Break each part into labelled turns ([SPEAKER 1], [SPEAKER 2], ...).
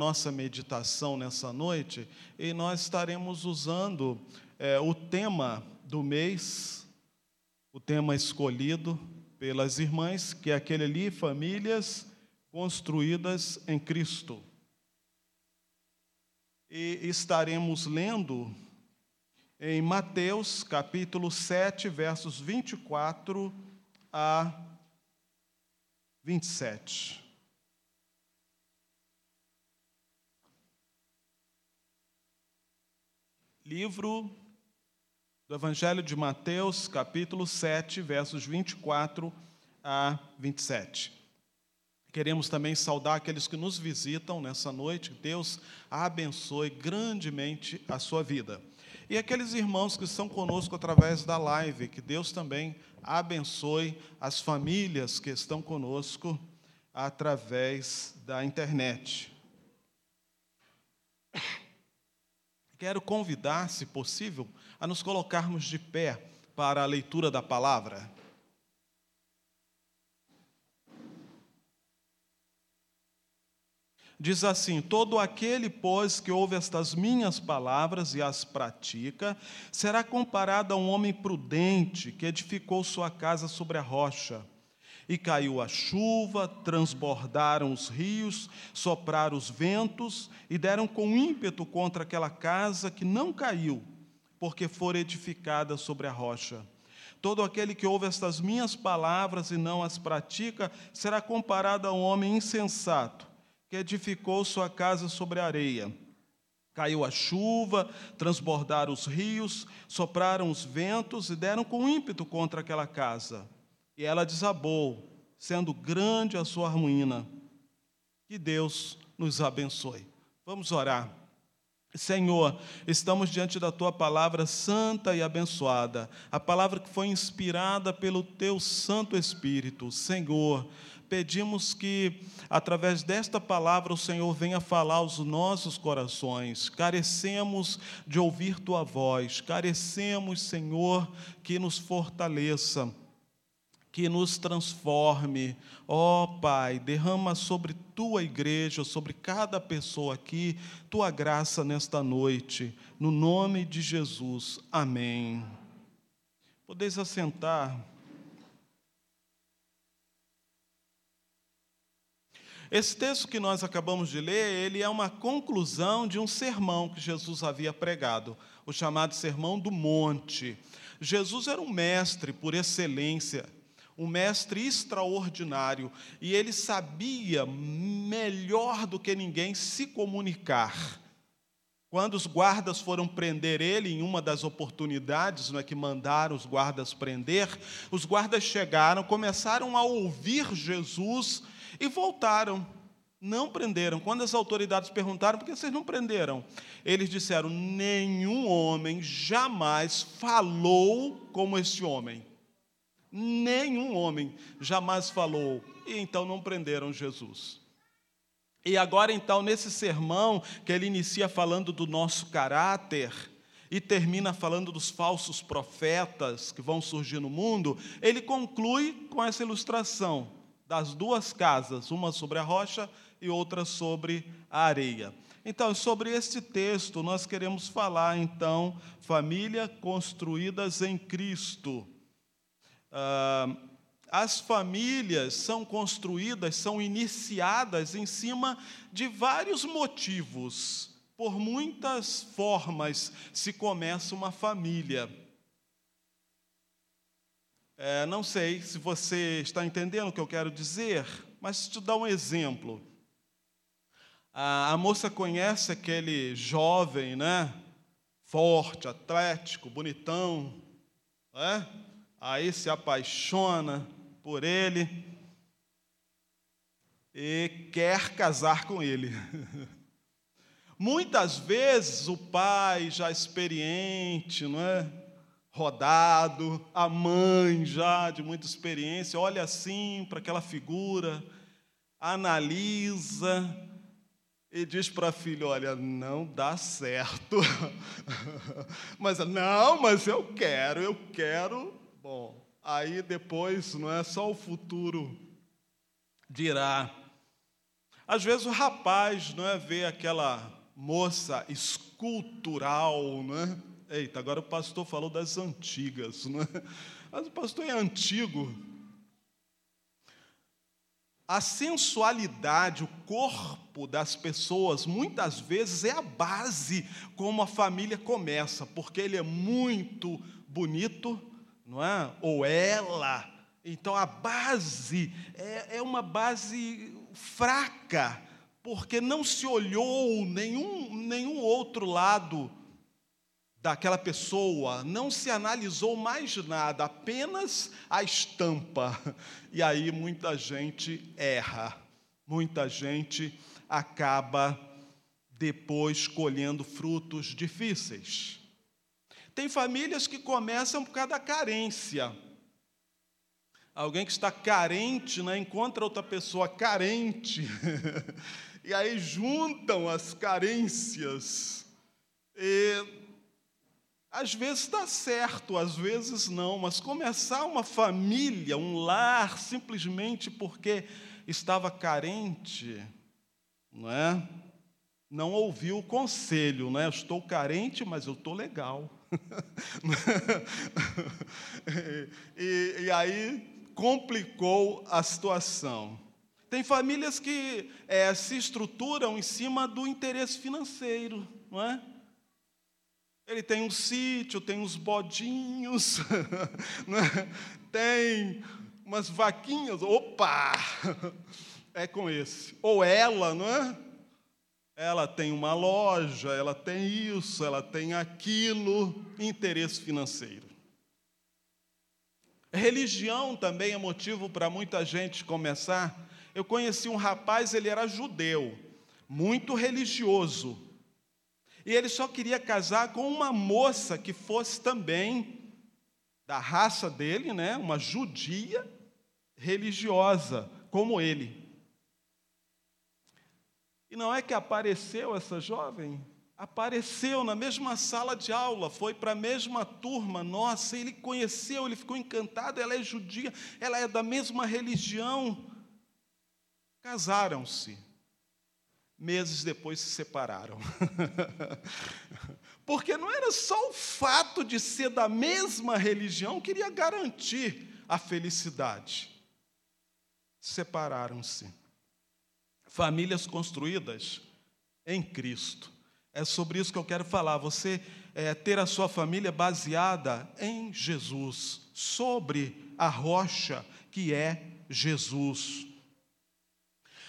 [SPEAKER 1] nossa meditação nessa noite e nós estaremos usando é, o tema do mês, o tema escolhido pelas irmãs, que é aquele ali, famílias construídas em Cristo. E estaremos lendo em Mateus capítulo 7, versos 24 a 27. Livro do Evangelho de Mateus, capítulo 7, versos 24 a 27. Queremos também saudar aqueles que nos visitam nessa noite. Deus abençoe grandemente a sua vida. E aqueles irmãos que estão conosco através da live, que Deus também abençoe as famílias que estão conosco através da internet. Quero convidar, se possível, a nos colocarmos de pé para a leitura da palavra. Diz assim: Todo aquele, pois, que ouve estas minhas palavras e as pratica, será comparado a um homem prudente que edificou sua casa sobre a rocha. E caiu a chuva, transbordaram os rios, sopraram os ventos e deram com ímpeto contra aquela casa que não caiu, porque fora edificada sobre a rocha. Todo aquele que ouve estas minhas palavras e não as pratica será comparado a um homem insensato que edificou sua casa sobre a areia. Caiu a chuva, transbordaram os rios, sopraram os ventos e deram com ímpeto contra aquela casa e ela desabou, sendo grande a sua ruína. Que Deus nos abençoe. Vamos orar. Senhor, estamos diante da tua palavra santa e abençoada, a palavra que foi inspirada pelo teu Santo Espírito. Senhor, pedimos que, através desta palavra, o Senhor venha falar aos nossos corações. Carecemos de ouvir tua voz, carecemos, Senhor, que nos fortaleça que nos transforme. Ó oh, Pai, derrama sobre tua igreja, sobre cada pessoa aqui, tua graça nesta noite, no nome de Jesus. Amém. Podeis assentar. Esse texto que nós acabamos de ler, ele é uma conclusão de um sermão que Jesus havia pregado, o chamado Sermão do Monte. Jesus era um mestre por excelência, um mestre extraordinário, e ele sabia melhor do que ninguém se comunicar. Quando os guardas foram prender ele, em uma das oportunidades é que mandaram os guardas prender, os guardas chegaram, começaram a ouvir Jesus e voltaram. Não prenderam. Quando as autoridades perguntaram, por que vocês não prenderam? Eles disseram: nenhum homem jamais falou como este homem. Nenhum homem jamais falou, e então não prenderam Jesus. E agora, então, nesse sermão, que ele inicia falando do nosso caráter e termina falando dos falsos profetas que vão surgir no mundo, ele conclui com essa ilustração das duas casas, uma sobre a rocha e outra sobre a areia. Então, sobre este texto, nós queremos falar, então, família construídas em Cristo. Ah, as famílias são construídas, são iniciadas em cima de vários motivos. Por muitas formas se começa uma família. É, não sei se você está entendendo o que eu quero dizer, mas te dar um exemplo. A, a moça conhece aquele jovem, né? Forte, atlético, bonitão, né? Aí se apaixona por ele e quer casar com ele. Muitas vezes o pai já experiente, não é? rodado, a mãe já de muita experiência, olha assim para aquela figura, analisa e diz para a filha: Olha, não dá certo. mas não, mas eu quero, eu quero Bom, aí depois não é só o futuro dirá. Às vezes o rapaz não é, vê aquela moça escultural, não é? Eita, agora o pastor falou das antigas, não é? Mas o pastor é antigo. A sensualidade, o corpo das pessoas, muitas vezes é a base como a família começa, porque ele é muito bonito, não é? Ou ela. Então a base é, é uma base fraca, porque não se olhou nenhum, nenhum outro lado daquela pessoa, não se analisou mais nada, apenas a estampa. E aí muita gente erra, muita gente acaba depois colhendo frutos difíceis. Tem famílias que começam por causa da carência. Alguém que está carente, né, encontra outra pessoa carente, e aí juntam as carências. E, às vezes dá certo, às vezes não, mas começar uma família, um lar, simplesmente porque estava carente, não é? Não ouviu o conselho, né? Estou carente, mas eu estou legal. e, e aí complicou a situação. Tem famílias que é, se estruturam em cima do interesse financeiro, não é? Ele tem um sítio, tem uns bodinhos, é? tem umas vaquinhas, opa! É com esse. Ou ela, não é? Ela tem uma loja, ela tem isso, ela tem aquilo, interesse financeiro. Religião também é motivo para muita gente começar. Eu conheci um rapaz, ele era judeu, muito religioso. E ele só queria casar com uma moça que fosse também da raça dele, né, uma judia religiosa, como ele. E não é que apareceu essa jovem? apareceu na mesma sala de aula, foi para a mesma turma, nossa, ele conheceu, ele ficou encantado, ela é judia, ela é da mesma religião. Casaram-se. Meses depois se separaram. Porque não era só o fato de ser da mesma religião que iria garantir a felicidade. Separaram-se. Famílias construídas em Cristo é sobre isso que eu quero falar. Você é, ter a sua família baseada em Jesus, sobre a rocha que é Jesus.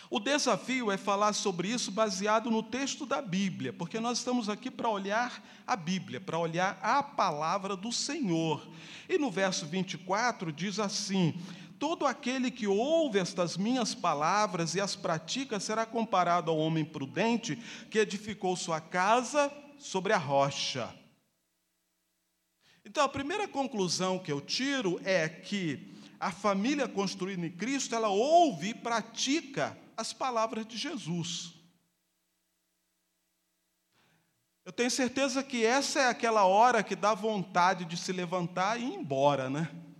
[SPEAKER 1] O desafio é falar sobre isso baseado no texto da Bíblia, porque nós estamos aqui para olhar a Bíblia, para olhar a palavra do Senhor. E no verso 24 diz assim: Todo aquele que ouve estas minhas palavras e as pratica será comparado ao homem prudente que edificou sua casa sobre a rocha. Então, a primeira conclusão que eu tiro é que a família construída em Cristo, ela ouve e pratica as palavras de Jesus. Eu tenho certeza que essa é aquela hora que dá vontade de se levantar e ir embora, né?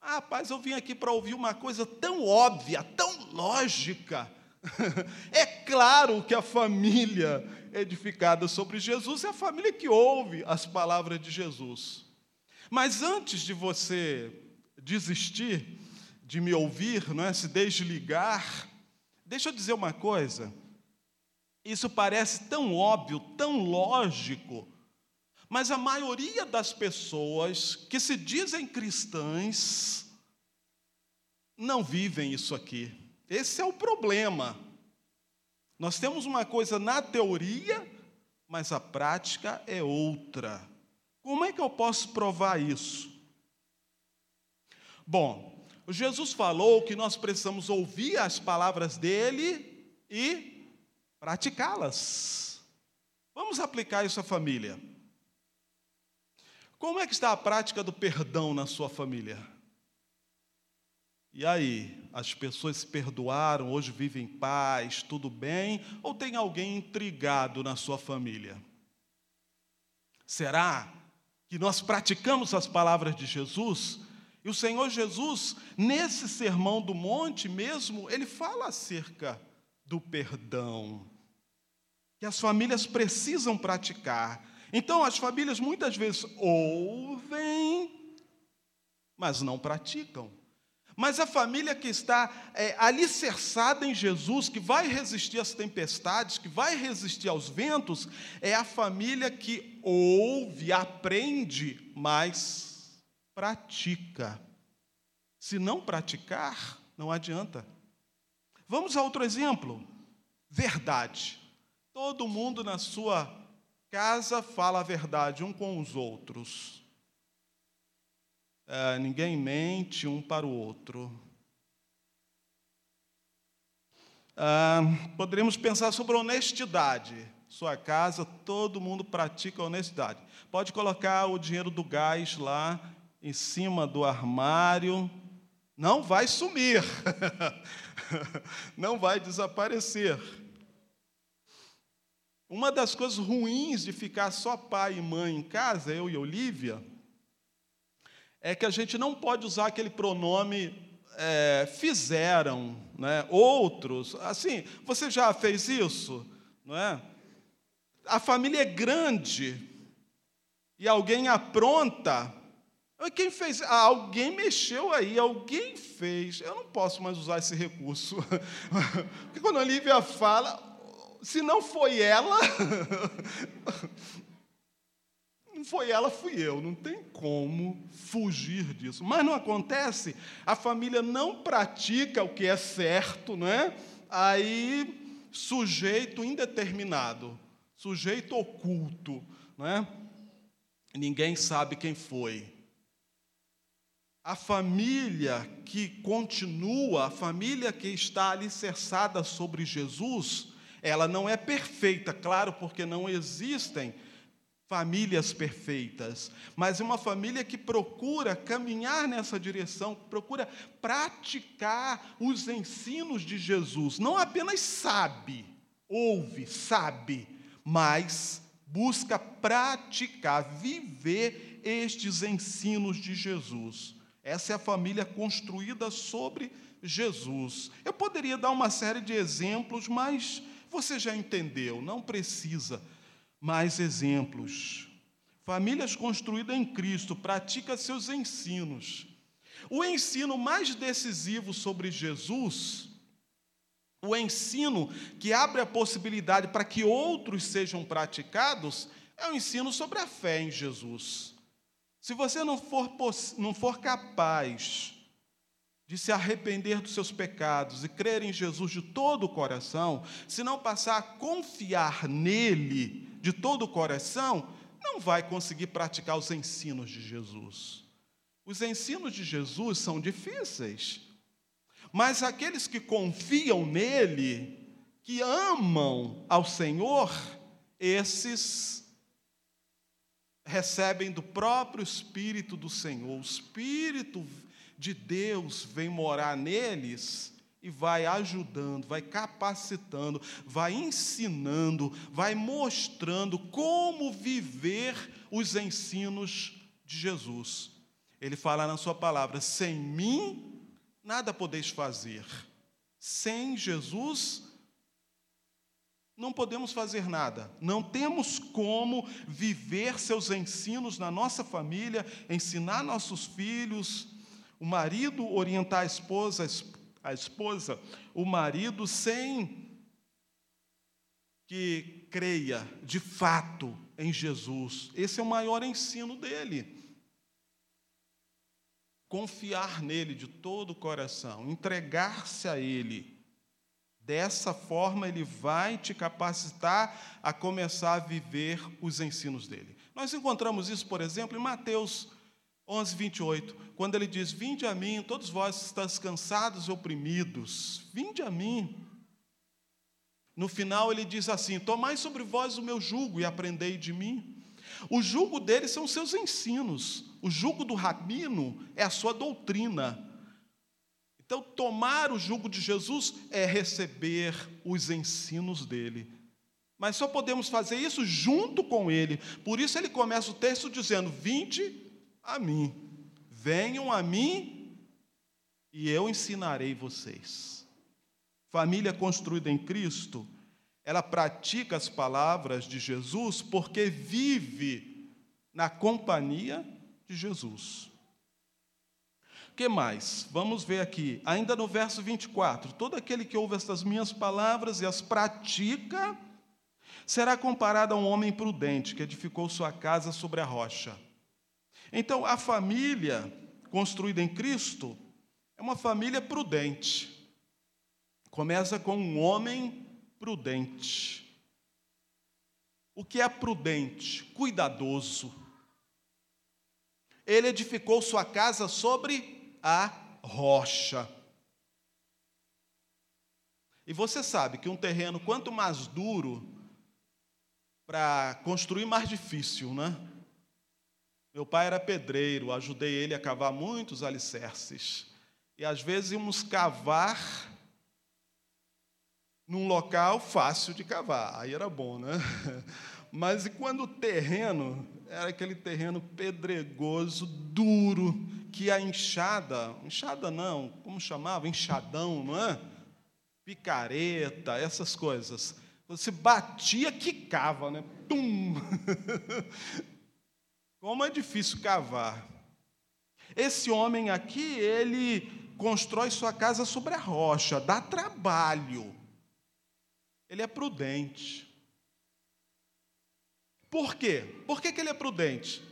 [SPEAKER 1] Ah, rapaz, eu vim aqui para ouvir uma coisa tão óbvia, tão lógica. É claro que a família edificada sobre Jesus é a família que ouve as palavras de Jesus. Mas antes de você desistir de me ouvir, não é? se desligar, deixa eu dizer uma coisa. Isso parece tão óbvio, tão lógico, mas a maioria das pessoas que se dizem cristãs não vivem isso aqui. Esse é o problema. Nós temos uma coisa na teoria, mas a prática é outra. Como é que eu posso provar isso? Bom, Jesus falou que nós precisamos ouvir as palavras dele e praticá-las. Vamos aplicar isso à família. Como é que está a prática do perdão na sua família? E aí, as pessoas se perdoaram, hoje vivem em paz, tudo bem? Ou tem alguém intrigado na sua família? Será que nós praticamos as palavras de Jesus? E o Senhor Jesus, nesse sermão do monte mesmo, ele fala acerca do perdão, que as famílias precisam praticar. Então, as famílias muitas vezes ouvem, mas não praticam. Mas a família que está é, alicerçada em Jesus, que vai resistir às tempestades, que vai resistir aos ventos, é a família que ouve, aprende, mas pratica. Se não praticar, não adianta. Vamos a outro exemplo. Verdade. Todo mundo na sua casa fala a verdade um com os outros. É, ninguém mente um para o outro. Ah, poderíamos pensar sobre honestidade. Sua casa, todo mundo pratica honestidade. Pode colocar o dinheiro do gás lá em cima do armário, não vai sumir, não vai desaparecer. Uma das coisas ruins de ficar só pai e mãe em casa, eu e Olivia, é que a gente não pode usar aquele pronome é, fizeram, né? outros. Assim, você já fez isso? Não é? A família é grande e alguém apronta. Quem fez? Ah, alguém mexeu aí, alguém fez. Eu não posso mais usar esse recurso. Porque quando a Olivia fala, se não foi ela, Não foi ela, fui eu. Não tem como fugir disso. Mas não acontece. A família não pratica o que é certo, não é? Aí, sujeito indeterminado, sujeito oculto, não é? Ninguém sabe quem foi. A família que continua, a família que está alicerçada sobre Jesus, ela não é perfeita, claro, porque não existem famílias perfeitas, mas uma família que procura caminhar nessa direção, procura praticar os ensinos de Jesus, não apenas sabe, ouve, sabe, mas busca praticar, viver estes ensinos de Jesus. Essa é a família construída sobre Jesus. Eu poderia dar uma série de exemplos, mas você já entendeu, não precisa mais exemplos. Famílias construídas em Cristo pratica seus ensinos. O ensino mais decisivo sobre Jesus, o ensino que abre a possibilidade para que outros sejam praticados, é o ensino sobre a fé em Jesus. Se você não for, não for capaz de se arrepender dos seus pecados e crer em Jesus de todo o coração, se não passar a confiar nele, de todo o coração, não vai conseguir praticar os ensinos de Jesus. Os ensinos de Jesus são difíceis, mas aqueles que confiam nele, que amam ao Senhor, esses recebem do próprio Espírito do Senhor. O Espírito de Deus vem morar neles e vai ajudando, vai capacitando, vai ensinando, vai mostrando como viver os ensinos de Jesus. Ele fala na sua palavra: sem mim nada podeis fazer. Sem Jesus não podemos fazer nada. Não temos como viver seus ensinos na nossa família, ensinar nossos filhos, o marido orientar a esposa, a esposa, o marido, sem que creia de fato em Jesus. Esse é o maior ensino dele. Confiar nele de todo o coração, entregar-se a ele. Dessa forma, ele vai te capacitar a começar a viver os ensinos dele. Nós encontramos isso, por exemplo, em Mateus 11, 28, quando ele diz: Vinde a mim, todos vós que estáis cansados e oprimidos, vinde a mim. No final ele diz assim: Tomai sobre vós o meu jugo e aprendei de mim. O jugo dele são os seus ensinos, o jugo do rabino é a sua doutrina. Então, tomar o jugo de Jesus é receber os ensinos dele. Mas só podemos fazer isso junto com ele. Por isso ele começa o texto dizendo: Vinde a mim. Venham a mim e eu ensinarei vocês. família construída em Cristo, ela pratica as palavras de Jesus porque vive na companhia de Jesus. O que mais? Vamos ver aqui, ainda no verso 24: todo aquele que ouve estas minhas palavras e as pratica, será comparado a um homem prudente que edificou sua casa sobre a rocha. Então, a família construída em Cristo é uma família prudente. Começa com um homem prudente. O que é prudente? Cuidadoso. Ele edificou sua casa sobre a rocha. E você sabe que um terreno, quanto mais duro, para construir, mais difícil, né? Meu pai era pedreiro, ajudei ele a cavar muitos alicerces. E às vezes íamos cavar num local fácil de cavar, aí era bom, né? Mas e quando o terreno era aquele terreno pedregoso, duro, que a enxada, enxada não, como chamava? Enxadão, não é? Picareta, essas coisas. Você batia, quicava, né? Tum! Como é difícil cavar. Esse homem aqui, ele constrói sua casa sobre a rocha, dá trabalho. Ele é prudente. Por quê? Por que, que ele é prudente?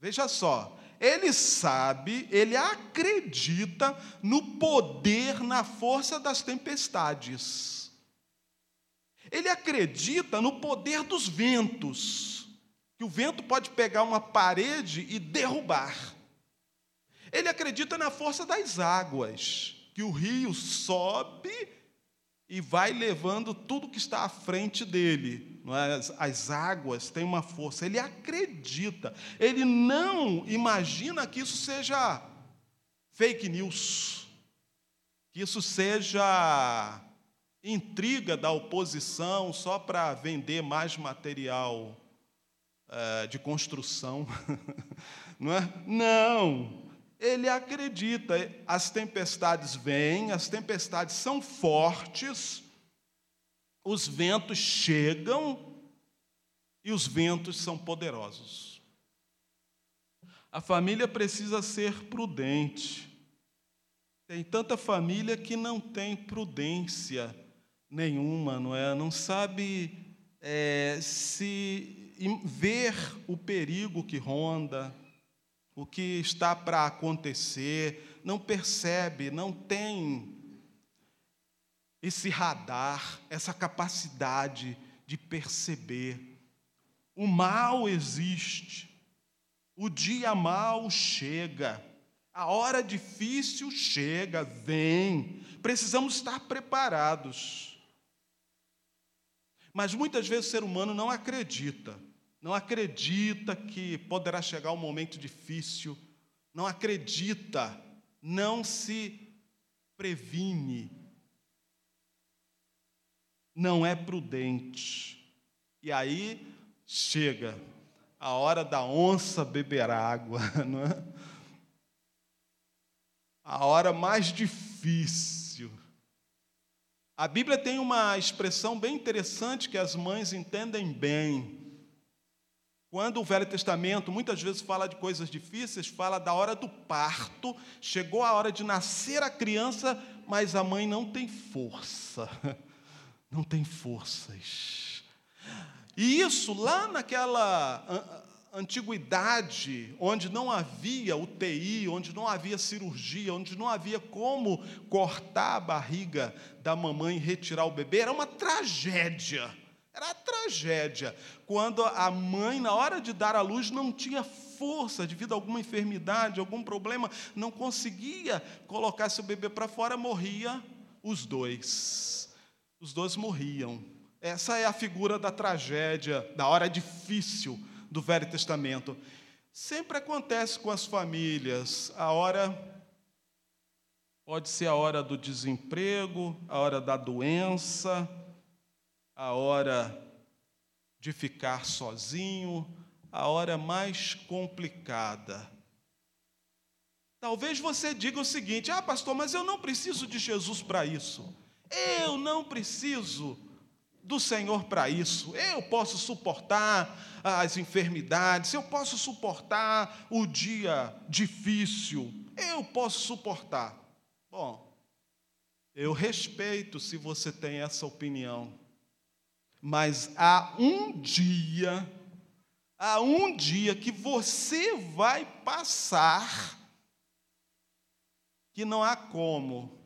[SPEAKER 1] Veja só, ele sabe, ele acredita no poder, na força das tempestades. Ele acredita no poder dos ventos, que o vento pode pegar uma parede e derrubar. Ele acredita na força das águas, que o rio sobe e vai levando tudo que está à frente dele. É? As, as, águas têm uma força. Ele acredita. Ele não imagina que isso seja fake news, que isso seja intriga da oposição só para vender mais material é, de construção. não é? Não ele acredita. As tempestades vêm, as tempestades são fortes, os ventos chegam e os ventos são poderosos. A família precisa ser prudente. Tem tanta família que não tem prudência nenhuma, não é? Não sabe é, se ver o perigo que ronda o que está para acontecer, não percebe, não tem esse radar, essa capacidade de perceber. O mal existe, o dia mal chega, a hora difícil chega, vem, precisamos estar preparados. Mas muitas vezes o ser humano não acredita não acredita que poderá chegar um momento difícil, não acredita, não se previne, não é prudente. E aí chega a hora da onça beber água, não é? A hora mais difícil. A Bíblia tem uma expressão bem interessante que as mães entendem bem. Quando o Velho Testamento muitas vezes fala de coisas difíceis, fala da hora do parto, chegou a hora de nascer a criança, mas a mãe não tem força, não tem forças. E isso lá naquela antiguidade, onde não havia UTI, onde não havia cirurgia, onde não havia como cortar a barriga da mamãe e retirar o bebê, era uma tragédia. Era a tragédia. Quando a mãe, na hora de dar à luz, não tinha força devido a alguma enfermidade, algum problema, não conseguia colocar seu bebê para fora, morria os dois. Os dois morriam. Essa é a figura da tragédia, da hora difícil do Velho Testamento. Sempre acontece com as famílias. A hora pode ser a hora do desemprego, a hora da doença, a hora de ficar sozinho, a hora mais complicada. Talvez você diga o seguinte: ah, pastor, mas eu não preciso de Jesus para isso. Eu não preciso do Senhor para isso. Eu posso suportar as enfermidades, eu posso suportar o dia difícil, eu posso suportar. Bom, eu respeito se você tem essa opinião, mas há um dia, há um dia que você vai passar que não há como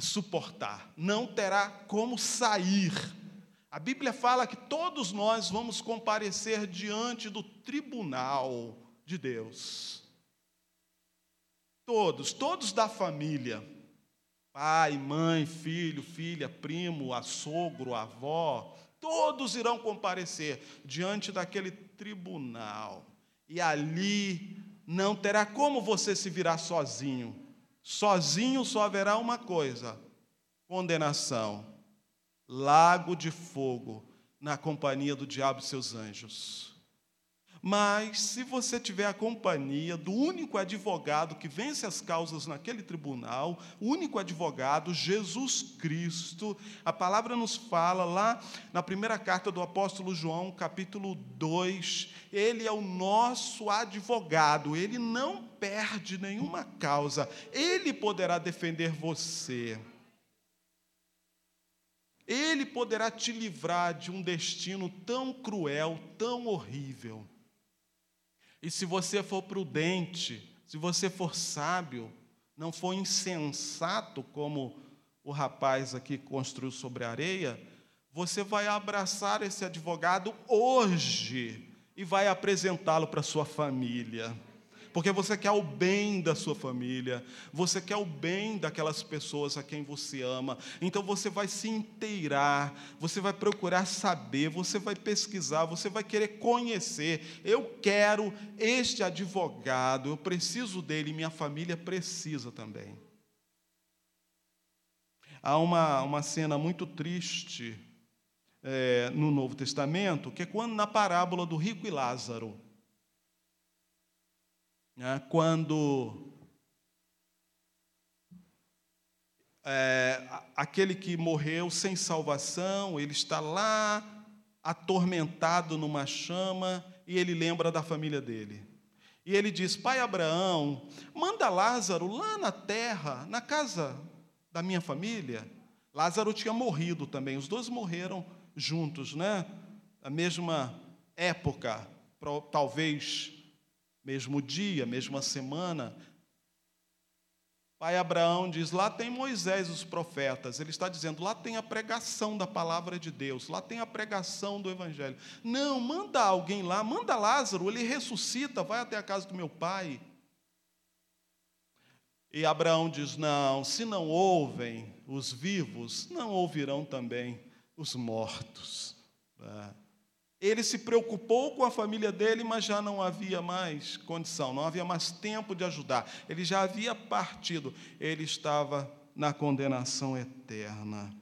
[SPEAKER 1] suportar, não terá como sair a Bíblia fala que todos nós vamos comparecer diante do tribunal de Deus. Todos, todos da família. Pai, mãe, filho, filha, primo, açouguo, avó, todos irão comparecer diante daquele tribunal. E ali não terá como você se virar sozinho. Sozinho só haverá uma coisa: condenação lago de fogo na companhia do diabo e seus anjos. Mas se você tiver a companhia do único advogado que vence as causas naquele tribunal, o único advogado, Jesus Cristo, a palavra nos fala lá na primeira carta do apóstolo João, capítulo 2, ele é o nosso advogado, ele não perde nenhuma causa, ele poderá defender você. Ele poderá te livrar de um destino tão cruel, tão horrível. E se você for prudente, se você for sábio, não for insensato como o rapaz aqui construiu sobre a areia, você vai abraçar esse advogado hoje e vai apresentá-lo para sua família porque você quer o bem da sua família, você quer o bem daquelas pessoas a quem você ama. Então você vai se inteirar, você vai procurar saber, você vai pesquisar, você vai querer conhecer. Eu quero este advogado, eu preciso dele, minha família precisa também. Há uma, uma cena muito triste é, no Novo Testamento, que é quando na parábola do rico e Lázaro né, quando é, aquele que morreu sem salvação, ele está lá atormentado numa chama e ele lembra da família dele. E ele diz: Pai Abraão, manda Lázaro lá na terra, na casa da minha família. Lázaro tinha morrido também, os dois morreram juntos, né? A mesma época, talvez mesmo dia, mesma semana. Pai Abraão diz: lá tem Moisés os profetas. Ele está dizendo: lá tem a pregação da palavra de Deus, lá tem a pregação do Evangelho. Não, manda alguém lá, manda Lázaro, ele ressuscita, vai até a casa do meu pai. E Abraão diz: não, se não ouvem os vivos, não ouvirão também os mortos. É. Ele se preocupou com a família dele, mas já não havia mais condição, não havia mais tempo de ajudar. Ele já havia partido, ele estava na condenação eterna.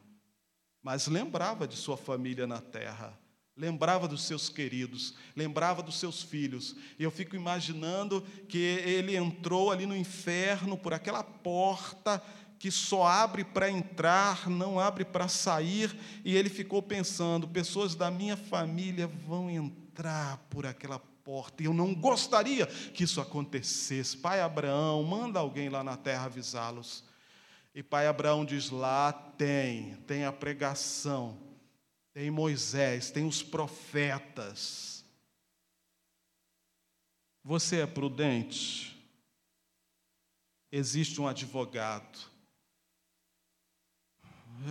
[SPEAKER 1] Mas lembrava de sua família na terra, lembrava dos seus queridos, lembrava dos seus filhos. E eu fico imaginando que ele entrou ali no inferno por aquela porta que só abre para entrar, não abre para sair, e ele ficou pensando: pessoas da minha família vão entrar por aquela porta, e eu não gostaria que isso acontecesse. Pai Abraão, manda alguém lá na terra avisá-los. E pai Abraão diz: lá tem, tem a pregação, tem Moisés, tem os profetas. Você é prudente? Existe um advogado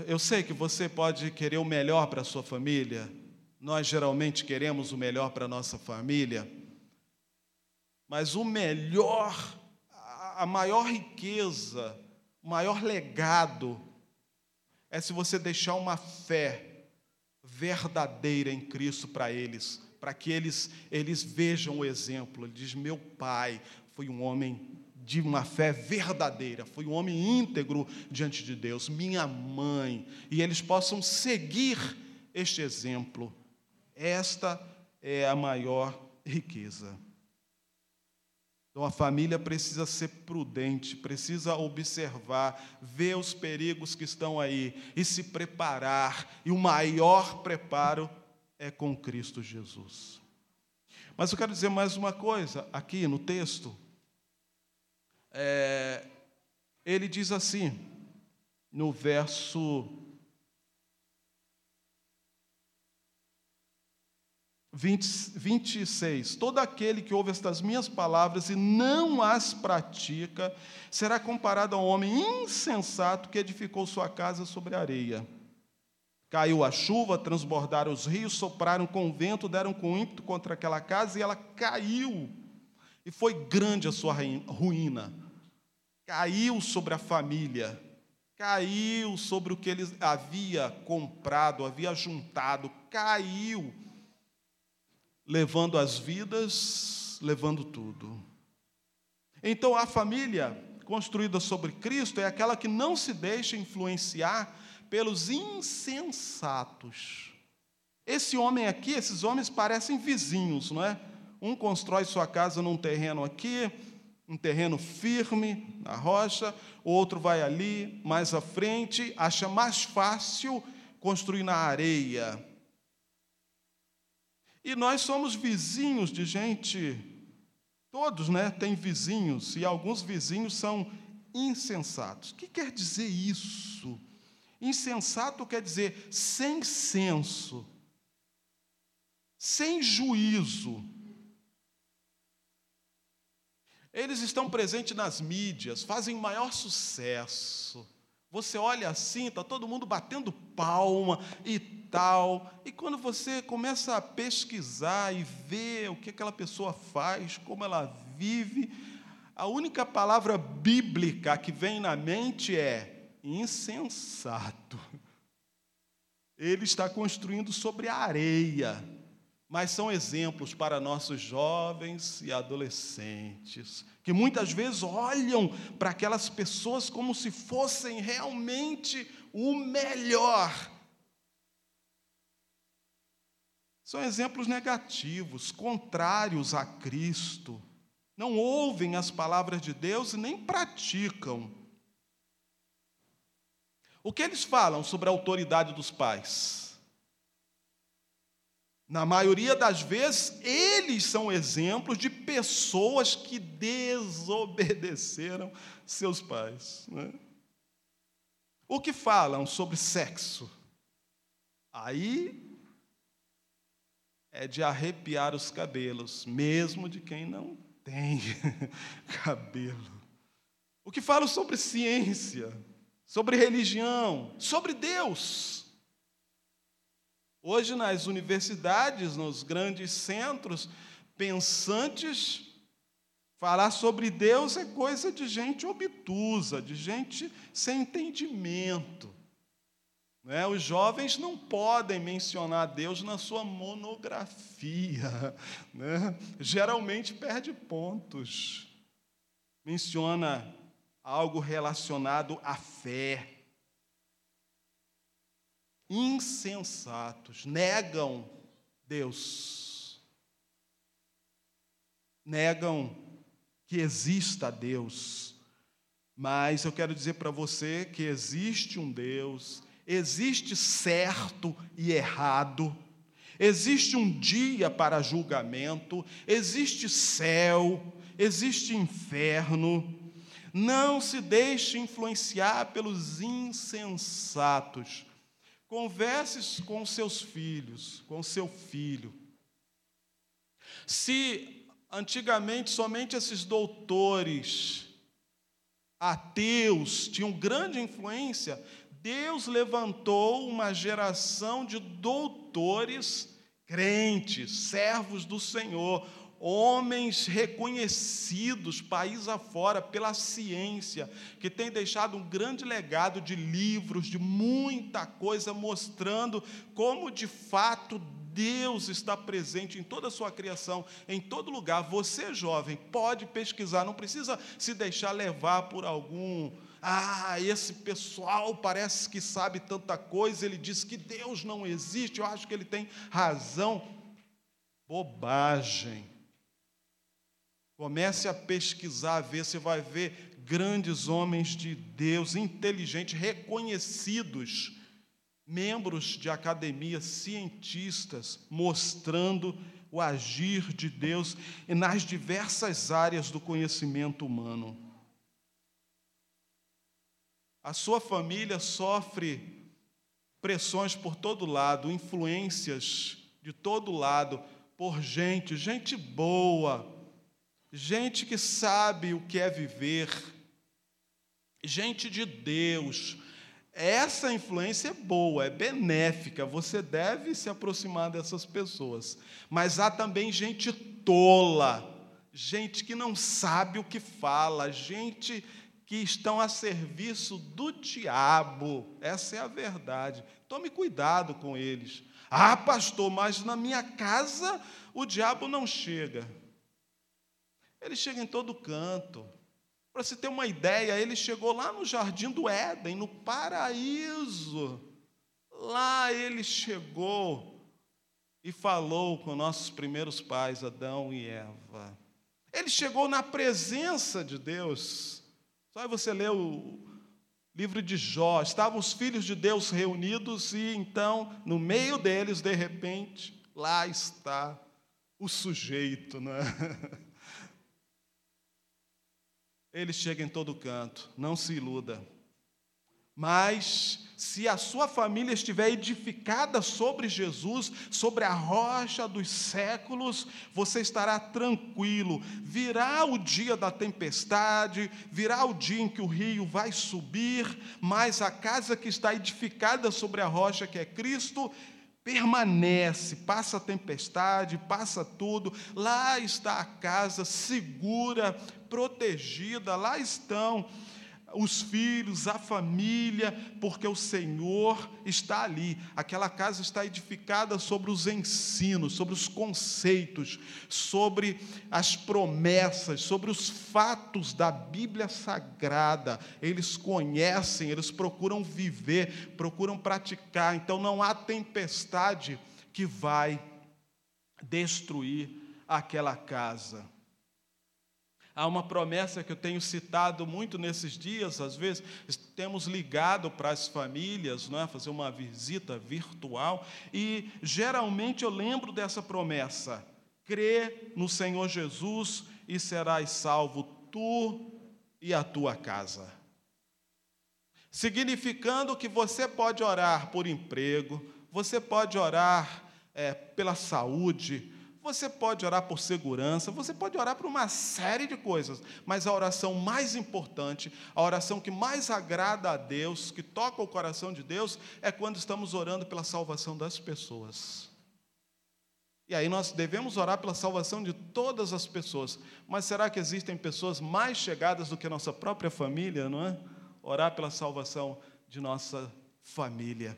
[SPEAKER 1] eu sei que você pode querer o melhor para a sua família, nós geralmente queremos o melhor para a nossa família, mas o melhor, a maior riqueza, o maior legado é se você deixar uma fé verdadeira em Cristo para eles, para que eles, eles vejam o exemplo. Ele diz: Meu pai foi um homem de uma fé verdadeira, foi um homem íntegro diante de Deus, minha mãe, e eles possam seguir este exemplo. Esta é a maior riqueza. Então a família precisa ser prudente, precisa observar, ver os perigos que estão aí e se preparar. E o maior preparo é com Cristo Jesus. Mas eu quero dizer mais uma coisa aqui no texto. É, ele diz assim, no verso 20, 26. Todo aquele que ouve estas minhas palavras e não as pratica, será comparado a um homem insensato que edificou sua casa sobre areia. Caiu a chuva, transbordaram os rios, sopraram com o vento, deram com ímpeto contra aquela casa e ela caiu. E foi grande a sua ruína. Caiu sobre a família, caiu sobre o que ele havia comprado, havia juntado, caiu levando as vidas, levando tudo. Então a família construída sobre Cristo é aquela que não se deixa influenciar pelos insensatos. Esse homem aqui, esses homens parecem vizinhos, não é? Um constrói sua casa num terreno aqui, um terreno firme, na rocha, o outro vai ali, mais à frente, acha mais fácil construir na areia. E nós somos vizinhos de gente, todos, né, têm vizinhos, e alguns vizinhos são insensatos. O que quer dizer isso? Insensato quer dizer sem senso, sem juízo. Eles estão presentes nas mídias, fazem maior sucesso. Você olha assim, está todo mundo batendo palma e tal. E quando você começa a pesquisar e ver o que aquela pessoa faz, como ela vive, a única palavra bíblica que vem na mente é insensato. Ele está construindo sobre a areia mas são exemplos para nossos jovens e adolescentes, que muitas vezes olham para aquelas pessoas como se fossem realmente o melhor. São exemplos negativos, contrários a Cristo. Não ouvem as palavras de Deus e nem praticam. O que eles falam sobre a autoridade dos pais? Na maioria das vezes, eles são exemplos de pessoas que desobedeceram seus pais. Né? O que falam sobre sexo? Aí é de arrepiar os cabelos, mesmo de quem não tem cabelo. O que falam sobre ciência, sobre religião, sobre Deus? Hoje, nas universidades, nos grandes centros pensantes, falar sobre Deus é coisa de gente obtusa, de gente sem entendimento. Né? Os jovens não podem mencionar Deus na sua monografia, né? geralmente perde pontos. Menciona algo relacionado à fé insensatos, negam Deus, negam que exista Deus. Mas eu quero dizer para você que existe um Deus, existe certo e errado, existe um dia para julgamento, existe céu, existe inferno. Não se deixe influenciar pelos insensatos Converse com seus filhos, com seu filho. Se antigamente somente esses doutores ateus tinham grande influência, Deus levantou uma geração de doutores crentes, servos do Senhor, homens reconhecidos país afora pela ciência, que têm deixado um grande legado de livros, de muita coisa mostrando como de fato Deus está presente em toda a sua criação, em todo lugar. Você, jovem, pode pesquisar, não precisa se deixar levar por algum. Ah, esse pessoal parece que sabe tanta coisa, ele diz que Deus não existe, eu acho que ele tem razão. Bobagem. Comece a pesquisar, ver, você vai ver grandes homens de Deus, inteligentes, reconhecidos, membros de academias, cientistas, mostrando o agir de Deus nas diversas áreas do conhecimento humano. A sua família sofre pressões por todo lado, influências de todo lado, por gente, gente boa, gente que sabe o que é viver, gente de Deus. Essa influência é boa, é benéfica, você deve se aproximar dessas pessoas. Mas há também gente tola, gente que não sabe o que fala, gente que estão a serviço do diabo. Essa é a verdade. Tome cuidado com eles. Ah, pastor, mas na minha casa o diabo não chega. Ele chega em todo canto. Para você ter uma ideia, ele chegou lá no jardim do Éden, no paraíso. Lá ele chegou e falou com nossos primeiros pais, Adão e Eva. Ele chegou na presença de Deus. Só você ler o livro de Jó, estavam os filhos de Deus reunidos e então, no meio deles, de repente, lá está o sujeito, não é? Ele chega em todo canto, não se iluda. Mas se a sua família estiver edificada sobre Jesus, sobre a rocha dos séculos, você estará tranquilo. Virá o dia da tempestade, virá o dia em que o rio vai subir, mas a casa que está edificada sobre a rocha, que é Cristo, permanece, passa a tempestade, passa tudo, lá está a casa segura, protegida, lá estão os filhos, a família, porque o Senhor está ali. Aquela casa está edificada sobre os ensinos, sobre os conceitos, sobre as promessas, sobre os fatos da Bíblia Sagrada. Eles conhecem, eles procuram viver, procuram praticar. Então não há tempestade que vai destruir aquela casa. Há uma promessa que eu tenho citado muito nesses dias, às vezes temos ligado para as famílias, não é? fazer uma visita virtual, e geralmente eu lembro dessa promessa: crê no Senhor Jesus e serás salvo tu e a tua casa. Significando que você pode orar por emprego, você pode orar é, pela saúde, você pode orar por segurança, você pode orar por uma série de coisas, mas a oração mais importante, a oração que mais agrada a Deus, que toca o coração de Deus, é quando estamos orando pela salvação das pessoas. E aí nós devemos orar pela salvação de todas as pessoas, mas será que existem pessoas mais chegadas do que a nossa própria família, não é? Orar pela salvação de nossa família.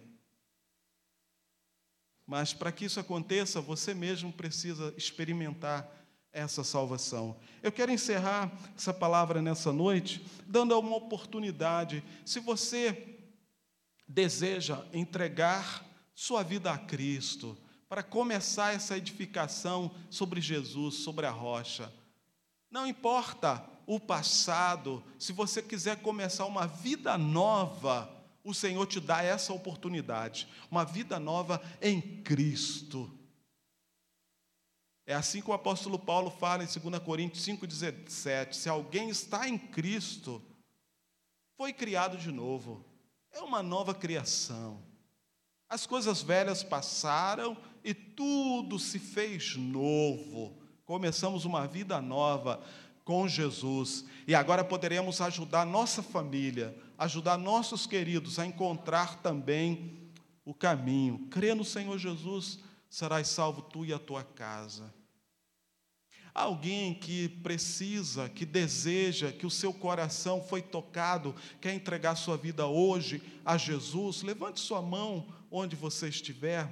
[SPEAKER 1] Mas para que isso aconteça, você mesmo precisa experimentar essa salvação. Eu quero encerrar essa palavra nessa noite, dando uma oportunidade. Se você deseja entregar sua vida a Cristo, para começar essa edificação sobre Jesus, sobre a rocha, não importa o passado, se você quiser começar uma vida nova, o Senhor te dá essa oportunidade, uma vida nova em Cristo. É assim que o apóstolo Paulo fala em 2 Coríntios 5,17: se alguém está em Cristo, foi criado de novo, é uma nova criação. As coisas velhas passaram e tudo se fez novo. Começamos uma vida nova com Jesus e agora poderemos ajudar nossa família ajudar nossos queridos a encontrar também o caminho. Crê no Senhor Jesus, serás salvo tu e a tua casa. Alguém que precisa, que deseja, que o seu coração foi tocado, quer entregar sua vida hoje a Jesus, levante sua mão onde você estiver.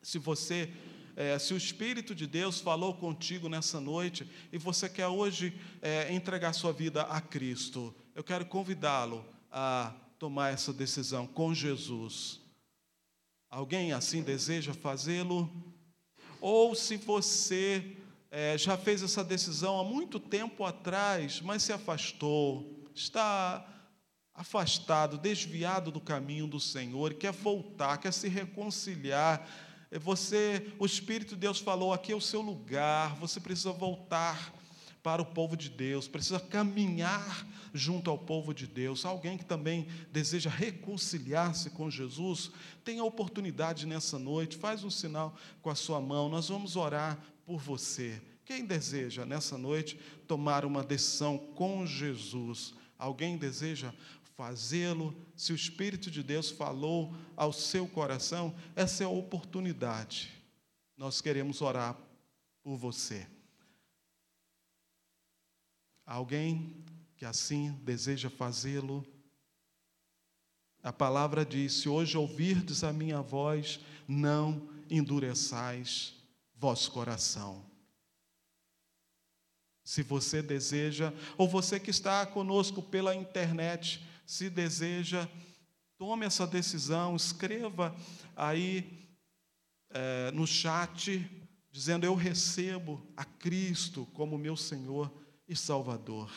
[SPEAKER 1] Se você, é, se o Espírito de Deus falou contigo nessa noite e você quer hoje é, entregar sua vida a Cristo, eu quero convidá-lo a tomar essa decisão com Jesus. Alguém assim deseja fazê-lo? Ou se você é, já fez essa decisão há muito tempo atrás, mas se afastou, está afastado, desviado do caminho do Senhor, quer voltar, quer se reconciliar. É você, o Espírito de Deus falou: aqui é o seu lugar, você precisa voltar para o povo de Deus, precisa caminhar junto ao povo de Deus. Alguém que também deseja reconciliar-se com Jesus, tem a oportunidade nessa noite, faz um sinal com a sua mão, nós vamos orar por você. Quem deseja nessa noite tomar uma decisão com Jesus? Alguém deseja fazê-lo? Se o Espírito de Deus falou ao seu coração, essa é a oportunidade. Nós queremos orar por você. Alguém que assim deseja fazê-lo? A palavra diz: Se hoje ouvirdes a minha voz, não endureçais vosso coração. Se você deseja, ou você que está conosco pela internet, se deseja, tome essa decisão, escreva aí é, no chat, dizendo: Eu recebo a Cristo como meu Senhor e Salvador.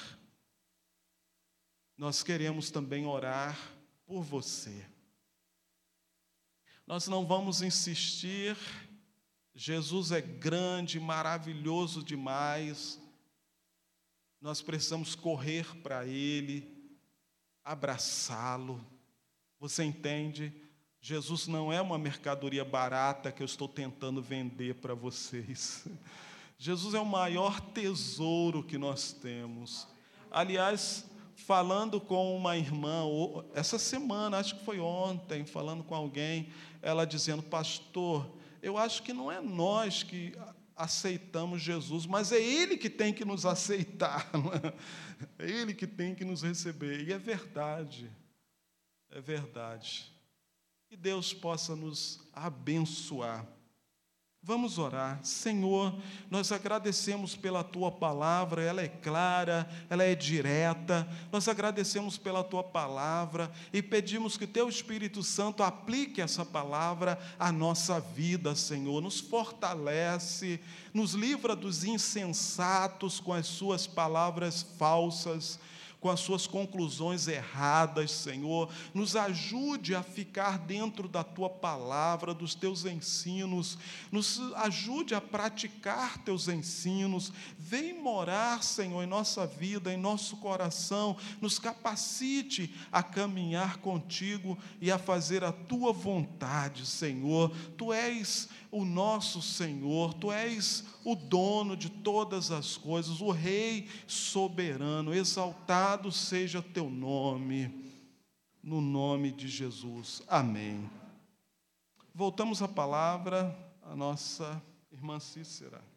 [SPEAKER 1] Nós queremos também orar por você. Nós não vamos insistir Jesus é grande, maravilhoso demais. Nós precisamos correr para Ele, abraçá-lo. Você entende? Jesus não é uma mercadoria barata que eu estou tentando vender para vocês. Jesus é o maior tesouro que nós temos. Aliás, falando com uma irmã, essa semana, acho que foi ontem, falando com alguém, ela dizendo: Pastor, eu acho que não é nós que aceitamos Jesus, mas é Ele que tem que nos aceitar, é? é Ele que tem que nos receber, e é verdade, é verdade. Que Deus possa nos abençoar. Vamos orar. Senhor, nós agradecemos pela tua palavra, ela é clara, ela é direta. Nós agradecemos pela tua palavra e pedimos que teu Espírito Santo aplique essa palavra à nossa vida, Senhor. Nos fortalece, nos livra dos insensatos com as suas palavras falsas com as suas conclusões erradas, Senhor. Nos ajude a ficar dentro da tua palavra, dos teus ensinos. Nos ajude a praticar teus ensinos. Vem morar, Senhor, em nossa vida, em nosso coração. Nos capacite a caminhar contigo e a fazer a tua vontade, Senhor. Tu és o nosso Senhor, tu és o dono de todas as coisas, o Rei soberano, exaltado seja teu nome, no nome de Jesus. Amém. Voltamos à palavra, a nossa irmã Cícera.